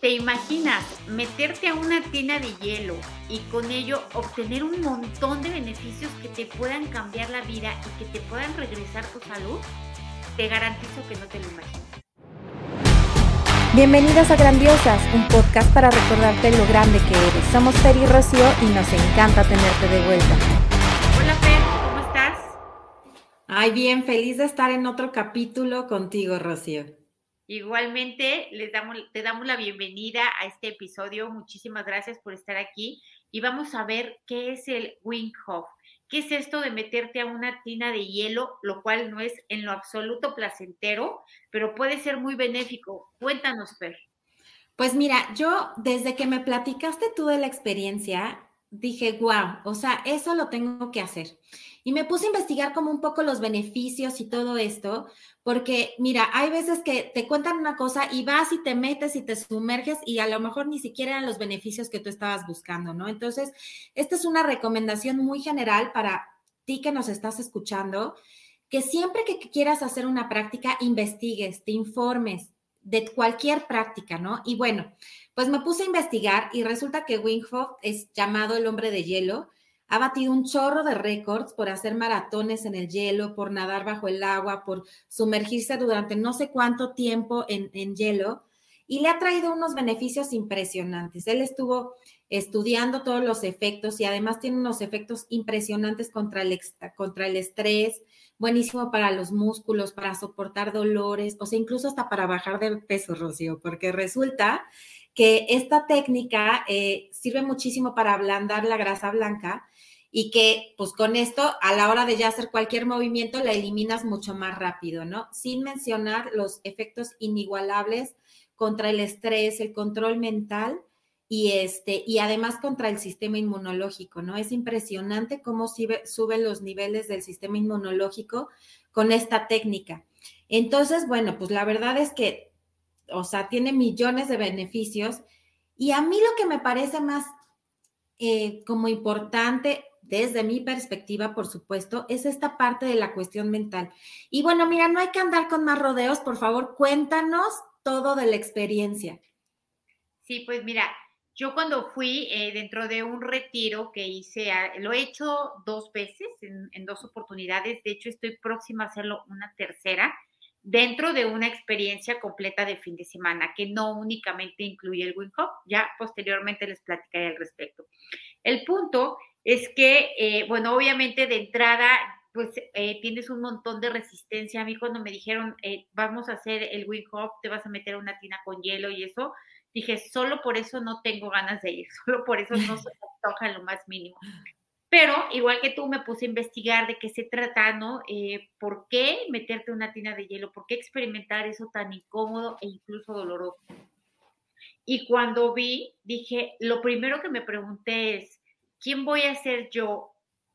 ¿Te imaginas meterte a una tina de hielo y con ello obtener un montón de beneficios que te puedan cambiar la vida y que te puedan regresar tu salud? Te garantizo que no te lo imaginas. Bienvenidas a Grandiosas, un podcast para recordarte lo grande que eres. Somos Fer y Rocío y nos encanta tenerte de vuelta. Hola Fer, ¿cómo estás? Ay, bien, feliz de estar en otro capítulo contigo, Rocío. Igualmente, les damos, te damos la bienvenida a este episodio. Muchísimas gracias por estar aquí y vamos a ver qué es el Wing Hop. ¿Qué es esto de meterte a una tina de hielo, lo cual no es en lo absoluto placentero, pero puede ser muy benéfico? Cuéntanos, Fer. Pues mira, yo desde que me platicaste tú de la experiencia, dije, wow, o sea, eso lo tengo que hacer. Y me puse a investigar como un poco los beneficios y todo esto, porque mira, hay veces que te cuentan una cosa y vas y te metes y te sumerges y a lo mejor ni siquiera eran los beneficios que tú estabas buscando, ¿no? Entonces, esta es una recomendación muy general para ti que nos estás escuchando, que siempre que quieras hacer una práctica, investigues, te informes de cualquier práctica, ¿no? Y bueno, pues me puse a investigar y resulta que Winghoff es llamado el hombre de hielo ha batido un chorro de récords por hacer maratones en el hielo, por nadar bajo el agua, por sumergirse durante no sé cuánto tiempo en, hielo y le ha traído unos beneficios impresionantes. Él estuvo estudiando todos los efectos y además tiene unos efectos impresionantes contra el, contra el estrés, buenísimo para los músculos, para soportar dolores, o sea, incluso hasta para bajar de peso, Rocío, porque resulta que esta técnica eh, sirve muchísimo para ablandar la grasa blanca y que pues con esto a la hora de ya hacer cualquier movimiento la eliminas mucho más rápido, ¿no? Sin mencionar los efectos inigualables contra el estrés, el control mental y este y además contra el sistema inmunológico, ¿no? Es impresionante cómo sube, suben los niveles del sistema inmunológico con esta técnica. Entonces, bueno, pues la verdad es que, o sea, tiene millones de beneficios y a mí lo que me parece más eh, como importante desde mi perspectiva, por supuesto, es esta parte de la cuestión mental. Y bueno, mira, no hay que andar con más rodeos, por favor, cuéntanos todo de la experiencia. Sí, pues mira, yo cuando fui eh, dentro de un retiro que hice, ah, lo he hecho dos veces, en, dos oportunidades, de hecho estoy próxima a hacerlo una tercera, dentro de una experiencia completa de fin de semana, que no únicamente incluye el Wing ya posteriormente les platicaré al respecto. El punto es que, eh, bueno, obviamente de entrada, pues eh, tienes un montón de resistencia. A mí cuando me dijeron, eh, vamos a hacer el Wing Hop, te vas a meter una tina con hielo y eso, dije, solo por eso no tengo ganas de ir, solo por eso no se me toca lo más mínimo. Pero igual que tú me puse a investigar de qué se trata, ¿no? ¿Por qué meterte una tina de hielo? ¿Por qué experimentar eso tan incómodo e incluso doloroso? Y cuando vi, dije, lo primero que me pregunté es, quién voy a ser yo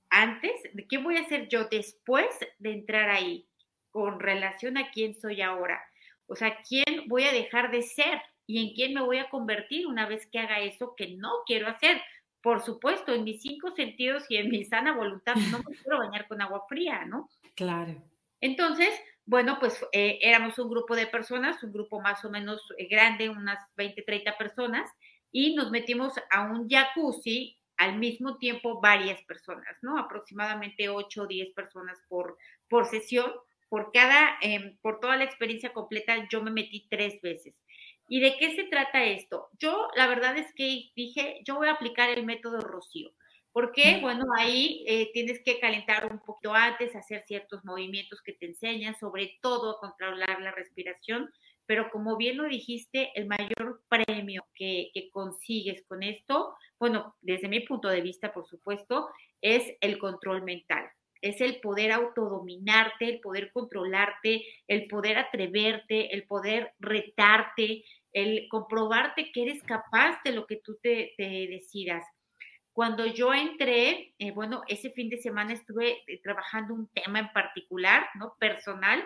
antes, quién voy a ser yo después de entrar ahí, con relación a quién soy ahora. O sea, quién voy a dejar de ser y en quién me voy a convertir una vez que haga eso que no quiero hacer. Por supuesto, en mis cinco sentidos y en mi sana voluntad no me quiero bañar con agua fría, ¿no? Claro. Entonces, bueno, pues eh, éramos un grupo de personas, un grupo más o menos eh, grande, unas 20, 30 personas, y nos metimos a un jacuzzi al mismo tiempo varias personas, ¿no? Aproximadamente 8 o 10 personas por, por sesión. Por cada, em, por toda la experiencia completa, yo me metí tres veces. ¿Y de qué se trata esto? Yo, la verdad es que dije, yo voy a aplicar el método Rocío. Porque, bueno, ahí eh, tienes que calentar un poquito antes, hacer ciertos movimientos que te enseñan, sobre todo controlar la respiración, pero como bien lo dijiste, el mayor premio que, consigues con esto, bueno, desde mi punto de vista, por supuesto, es el control mental. Es el poder autodominarte, el poder controlarte, el poder atreverte, el poder retarte, el comprobarte que eres capaz de lo que tú te, decidas. Cuando yo entré, eh, bueno, ese fin de semana estuve eh, trabajando un tema en particular, ¿no? Personal,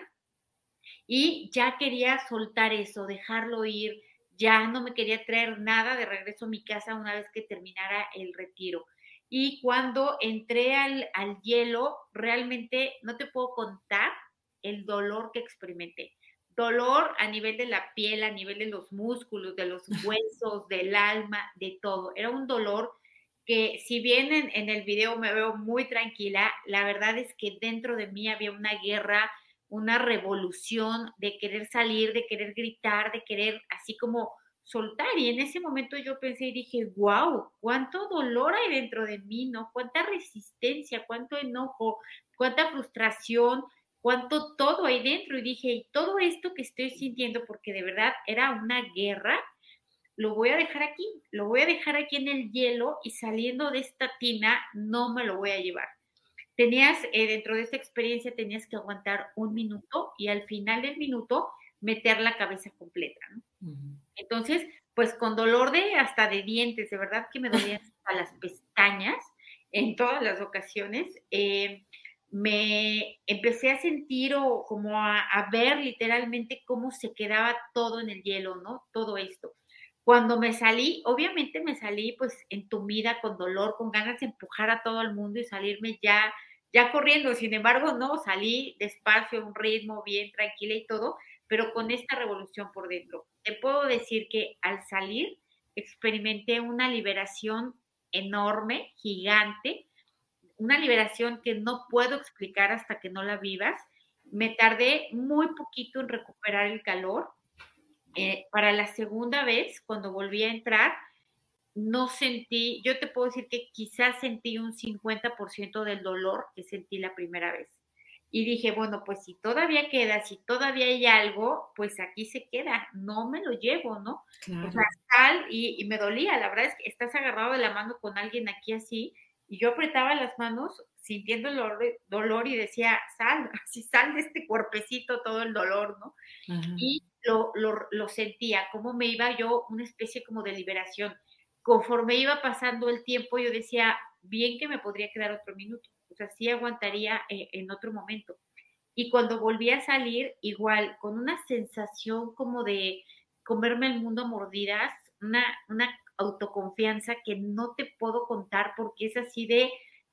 y ya quería soltar eso, dejarlo ir, ya no me quería traer nada de regreso a mi casa una vez que terminara el retiro. Y cuando entré al, hielo, realmente no te puedo contar el dolor que experimenté. Dolor a nivel de la piel, a nivel de los músculos, de los huesos, del alma, de todo. Era un dolor que si bien en, el video me veo muy tranquila, la verdad es que dentro de mí había una guerra, una revolución de querer salir, de querer gritar, de querer así como soltar. Y en ese momento yo pensé y dije, wow, cuánto dolor hay dentro de mí, ¿no? Cuánta resistencia, cuánto enojo, cuánta frustración, cuánto todo hay dentro. Y dije, y todo esto que estoy sintiendo, porque de verdad era una guerra, lo voy a dejar aquí, lo voy a dejar aquí en el hielo y saliendo de esta tina no me lo voy a llevar. Tenías, eh, dentro de esta experiencia, tenías que aguantar un minuto y al final del minuto meter la cabeza completa. Entonces, pues con dolor de hasta de dientes, de verdad que me dolían hasta las pestañas en todas las ocasiones. Eh, me empecé a sentir o como a, ver literalmente cómo se quedaba todo en el hielo, ¿no? Todo esto. Cuando me salí, obviamente me salí pues entumida, con dolor, con ganas de empujar a todo el mundo y salirme ya, ya corriendo. Sin embargo, no, salí despacio, un ritmo bien tranquila y todo, pero con esta revolución por dentro. Te puedo decir que al salir experimenté una liberación enorme, gigante, una liberación que no puedo explicar hasta que no la vivas. Me tardé muy poquito en recuperar el calor. Eh, para la segunda vez, cuando volví a entrar, no sentí, yo te puedo decir que quizás sentí un 50% del dolor que sentí la primera vez. Y dije, bueno, pues si todavía queda, si todavía hay algo, pues aquí se queda, no me lo llevo, ¿no? O sea, tal, y, y, me dolía, la verdad es que estás agarrado de la mano con alguien aquí así, y yo apretaba las manos sintiendo el dolor, y decía, sal, así sal de este cuerpecito todo el dolor, ¿no? Y lo, lo, sentía, como me iba yo, una especie como de liberación. Conforme iba pasando el tiempo, yo decía, bien que me podría quedar otro minuto, o sea, sí aguantaría eh, en otro momento. Y cuando volví a salir, igual, con una sensación como de comerme el mundo a mordidas, una, una autoconfianza que no te puedo contar porque es así de,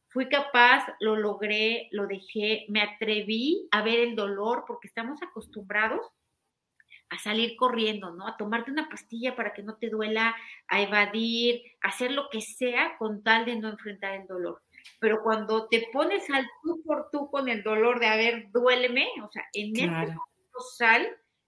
fui capaz, lo logré, lo dejé, me atreví a ver el dolor porque estamos acostumbrados a salir corriendo, ¿no? A tomarte una pastilla para que no te duela, a evadir, a hacer lo que sea con tal de no enfrentar el dolor. Pero cuando te pones al tú por tú con el dolor de, a ver, duéleme, o sea, en este momento sal,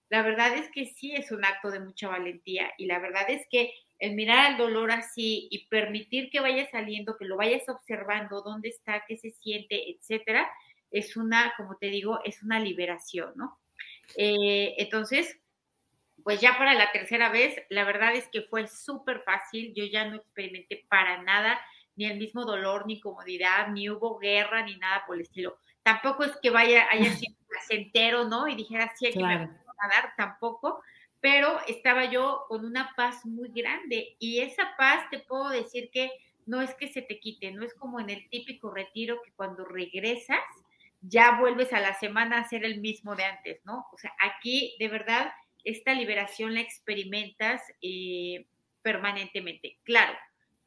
la verdad es que sí es un acto de mucha valentía y la verdad es que el mirar al dolor así y permitir que vaya saliendo, que lo vayas observando, dónde está, qué se siente, etcétera, es una, como te digo, es una liberación, ¿no? Eh, entonces, pues ya para la tercera vez, la verdad es que fue súper fácil, yo ya no experimenté para nada ni el mismo dolor, ni comodidad, ni hubo guerra, ni nada por el estilo. Tampoco es que vaya, haya sido placentero, ¿no? Y dijera, sí, aquí me voy a dar, tampoco, pero estaba yo con una paz muy grande y esa paz te puedo decir que no es que se te quite, no es como en el típico retiro que cuando regresas ya vuelves a la semana a ser el mismo de antes, ¿no? O sea, aquí de verdad esta liberación la experimentas eh, permanentemente. Claro,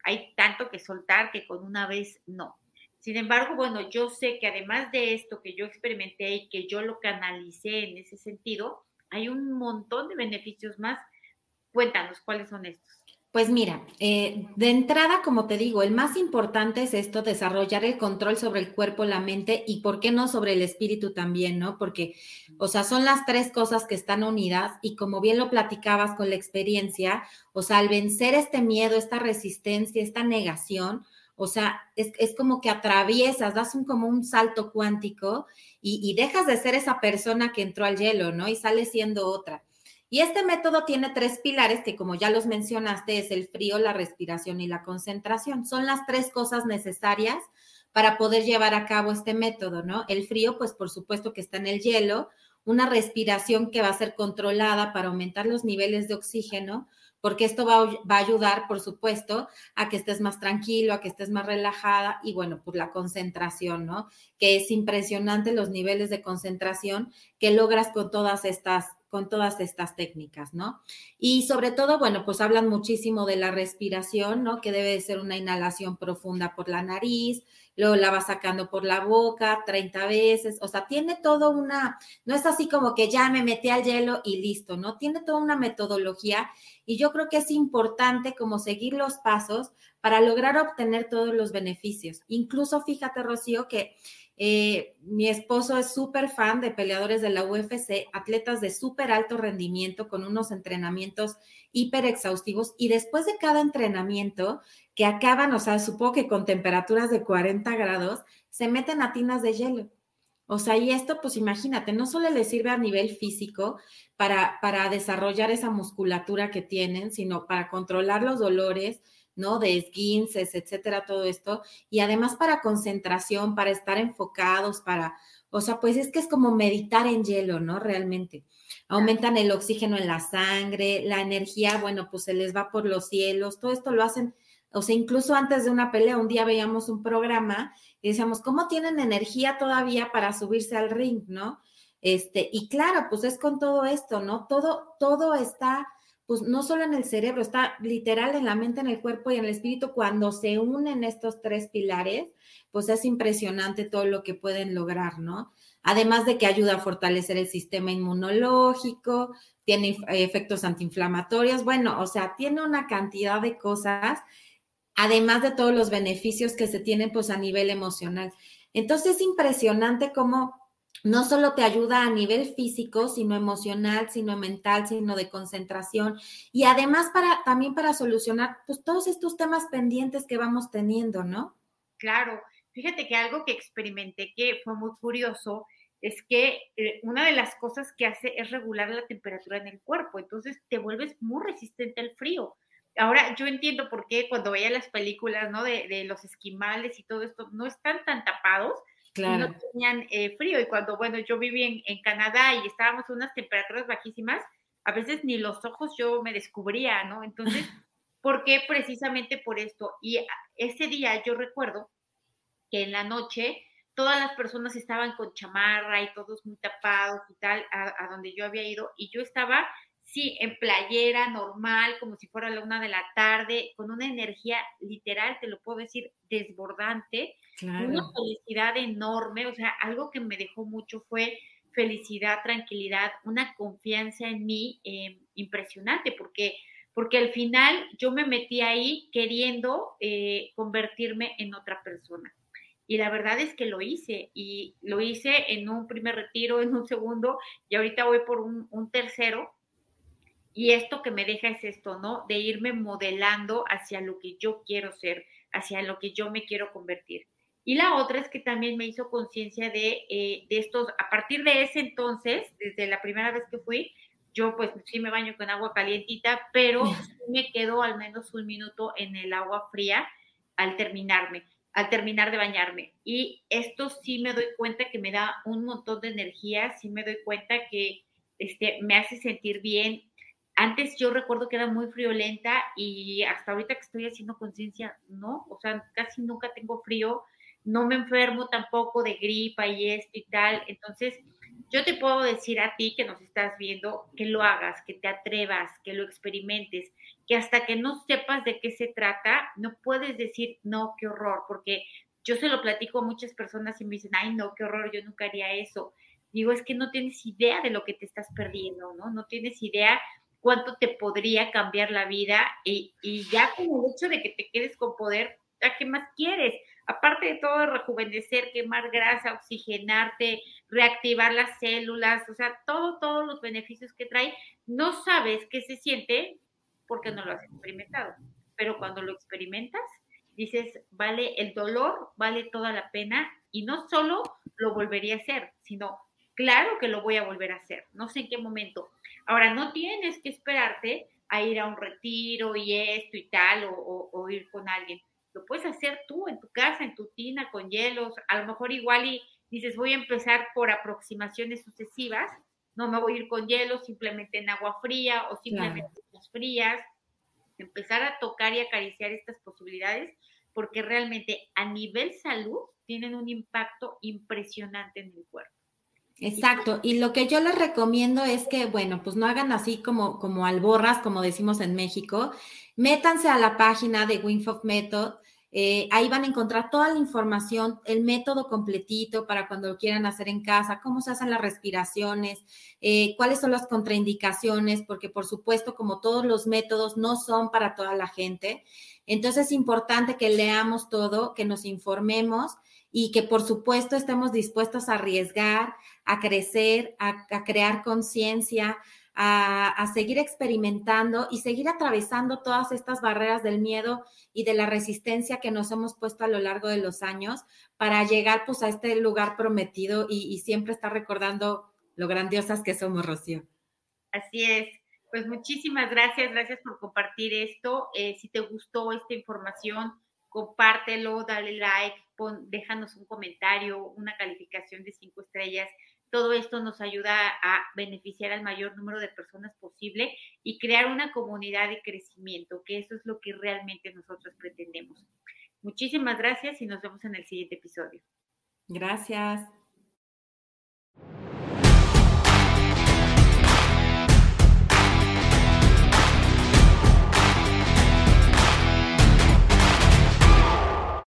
hay tanto que soltar que con una vez no. Sin embargo, bueno, yo sé que además de esto que yo experimenté y que yo lo canalicé en ese sentido, hay un montón de beneficios más. Cuéntanos cuáles son estos. Pues mira, eh, de entrada, como te digo, el más importante es esto, desarrollar el control sobre el cuerpo, la mente y, ¿por qué no, sobre el espíritu también, ¿no? Porque, o sea, son las tres cosas que están unidas y como bien lo platicabas con la experiencia, o sea, al vencer este miedo, esta resistencia, esta negación, o sea, es, como que atraviesas, das un, como un salto cuántico y, y dejas de ser esa persona que entró al hielo, ¿no? Y sales siendo otra. Y este método tiene tres pilares que, como ya los mencionaste, es el frío, la respiración y la concentración. Son las tres cosas necesarias para poder llevar a cabo este método, ¿no? El frío, pues por supuesto que está en el hielo, una respiración que va a ser controlada para aumentar los niveles de oxígeno, porque esto va, a ayudar, por supuesto, a que estés más tranquilo, a que estés más relajada y bueno, pues la concentración, ¿no? Que es impresionante los niveles de concentración que logras con todas estas con todas estas técnicas, ¿no? Y sobre todo, bueno, pues hablan muchísimo de la respiración, ¿no? Que debe ser una inhalación profunda por la nariz, luego la va sacando por la boca 30 veces, o sea, tiene todo una, no es así como que ya me metí al hielo y listo, ¿no? Tiene toda una metodología y yo creo que es importante como seguir los pasos para lograr obtener todos los beneficios. Incluso fíjate, Rocío, que eh, mi esposo es súper fan de peleadores de la UFC, atletas de súper alto rendimiento con unos entrenamientos hiper exhaustivos y después de cada entrenamiento que acaban, o sea, supongo que con temperaturas de 40 grados, se meten a tinas de hielo. O sea, y esto, pues imagínate, no solo les sirve a nivel físico para, para desarrollar esa musculatura que tienen, sino para controlar los dolores, ¿no? De esguinces, etcétera, todo esto. Y además para concentración, para estar enfocados, para, o sea, pues es que es como meditar en hielo, ¿no? Realmente. Aumentan el oxígeno en la sangre, la energía, bueno, pues se les va por los cielos, todo esto lo hacen, o sea, incluso antes de una pelea, un día veíamos un programa y decíamos, ¿cómo tienen energía todavía para subirse al ring, ¿no? Este, y claro, pues es con todo esto, ¿no? Todo, todo está pues no solo en el cerebro, está literal en la mente, en el cuerpo y en el espíritu. Cuando se unen estos tres pilares, pues es impresionante todo lo que pueden lograr, ¿no? Además de que ayuda a fortalecer el sistema inmunológico, tiene efectos antiinflamatorios, bueno, o sea, tiene una cantidad de cosas, además de todos los beneficios que se tienen pues a nivel emocional. Entonces es impresionante cómo no solo te ayuda a nivel físico, sino emocional, sino mental, sino de concentración y además para también para solucionar pues todos estos temas pendientes que vamos teniendo, ¿no? Claro, fíjate que algo que experimenté que fue muy curioso es que eh, una de las cosas que hace es regular la temperatura en el cuerpo, entonces te vuelves muy resistente al frío. Ahora yo entiendo por qué cuando veía las películas, ¿no? De, de los esquimales y todo esto, no están tan tapados, Claro. no tenían eh, frío. Y cuando, bueno, yo viví en, Canadá y estábamos en unas temperaturas bajísimas, a veces ni los ojos yo me descubría, ¿no? Entonces, ¿por qué? Precisamente por esto. Y ese día yo recuerdo que en la noche todas las personas estaban con chamarra y todos muy tapados y tal, a, a donde yo había ido, y yo estaba sí, en playera normal, como si fuera la una de la tarde, con una energía literal, te lo puedo decir, desbordante, una felicidad enorme, o sea, algo que me dejó mucho fue felicidad, tranquilidad, una confianza en mí eh, impresionante, porque, porque al final yo me metí ahí queriendo eh, convertirme en otra persona. Y la verdad es que lo hice, y lo hice en un primer retiro, en un segundo, y ahorita voy por un, un tercero, y esto que me deja es esto, ¿no? De irme modelando hacia lo que yo quiero ser, hacia lo que yo me quiero convertir. Y la otra es que también me hizo conciencia de, eh, de estos, a partir de ese entonces, desde la primera vez que fui, yo pues sí me baño con agua calientita, pero me quedo al menos un minuto en el agua fría al terminarme, al terminar de bañarme. Y esto sí me doy cuenta que me da un montón de energía, sí me doy cuenta que este, me hace sentir bien, antes yo recuerdo que era muy friolenta y hasta ahorita que estoy haciendo conciencia, no, o sea, casi nunca tengo frío, no me enfermo tampoco de gripa y esto y tal. Entonces, yo te puedo decir a ti que nos estás viendo que lo hagas, que te atrevas, que lo experimentes, que hasta que no sepas de qué se trata, no puedes decir, no, qué horror, porque yo se lo platico a muchas personas y me dicen, ay, no, qué horror, yo nunca haría eso. Digo, es que no tienes idea de lo que te estás perdiendo, ¿no? No tienes idea cuánto te podría cambiar la vida y, ya con el hecho de que te quedes con poder, ¿a qué más quieres? Aparte de todo, rejuvenecer, quemar grasa, oxigenarte, reactivar las células, o sea, todo, todos los beneficios que trae, no sabes qué se siente porque no lo has experimentado, pero cuando lo experimentas, dices, vale el dolor, vale toda la pena y no solo lo volvería a hacer, sino claro que lo voy a volver a hacer, no sé en qué momento, Ahora, no tienes que esperarte a ir a un retiro y esto y tal, o, ir con alguien. Lo puedes hacer tú en tu casa, en tu tina, con hielos. A lo mejor igual y dices, voy a empezar por aproximaciones sucesivas. No me voy a ir con hielo, simplemente en agua fría o simplemente en frías. Empezar a tocar y acariciar estas posibilidades porque realmente a nivel salud tienen un impacto impresionante en el cuerpo. Exacto, y lo que yo les recomiendo es que, bueno, pues no hagan así como, como alborras, como decimos en México, métanse a la página de Winfof Method, eh, ahí van a encontrar toda la información, el método completito para cuando lo quieran hacer en casa, cómo se hacen las respiraciones, eh, cuáles son las contraindicaciones, porque por supuesto, como todos los métodos, no son para toda la gente. Entonces es importante que leamos todo, que nos informemos y que por supuesto estemos dispuestos a arriesgar, a crecer, a, crear conciencia, a, seguir experimentando y seguir atravesando todas estas barreras del miedo y de la resistencia que nos hemos puesto a lo largo de los años para llegar pues a este lugar prometido y, siempre estar recordando lo grandiosas que somos, Rocío. Así es. Pues muchísimas gracias, gracias por compartir esto. Eh, si te gustó esta información, compártelo, dale like, déjanos un comentario, una calificación de cinco estrellas. Todo esto nos ayuda a beneficiar al mayor número de personas posible y crear una comunidad de crecimiento, que eso es lo que realmente nosotros pretendemos. Muchísimas gracias y nos vemos en el siguiente episodio. Gracias.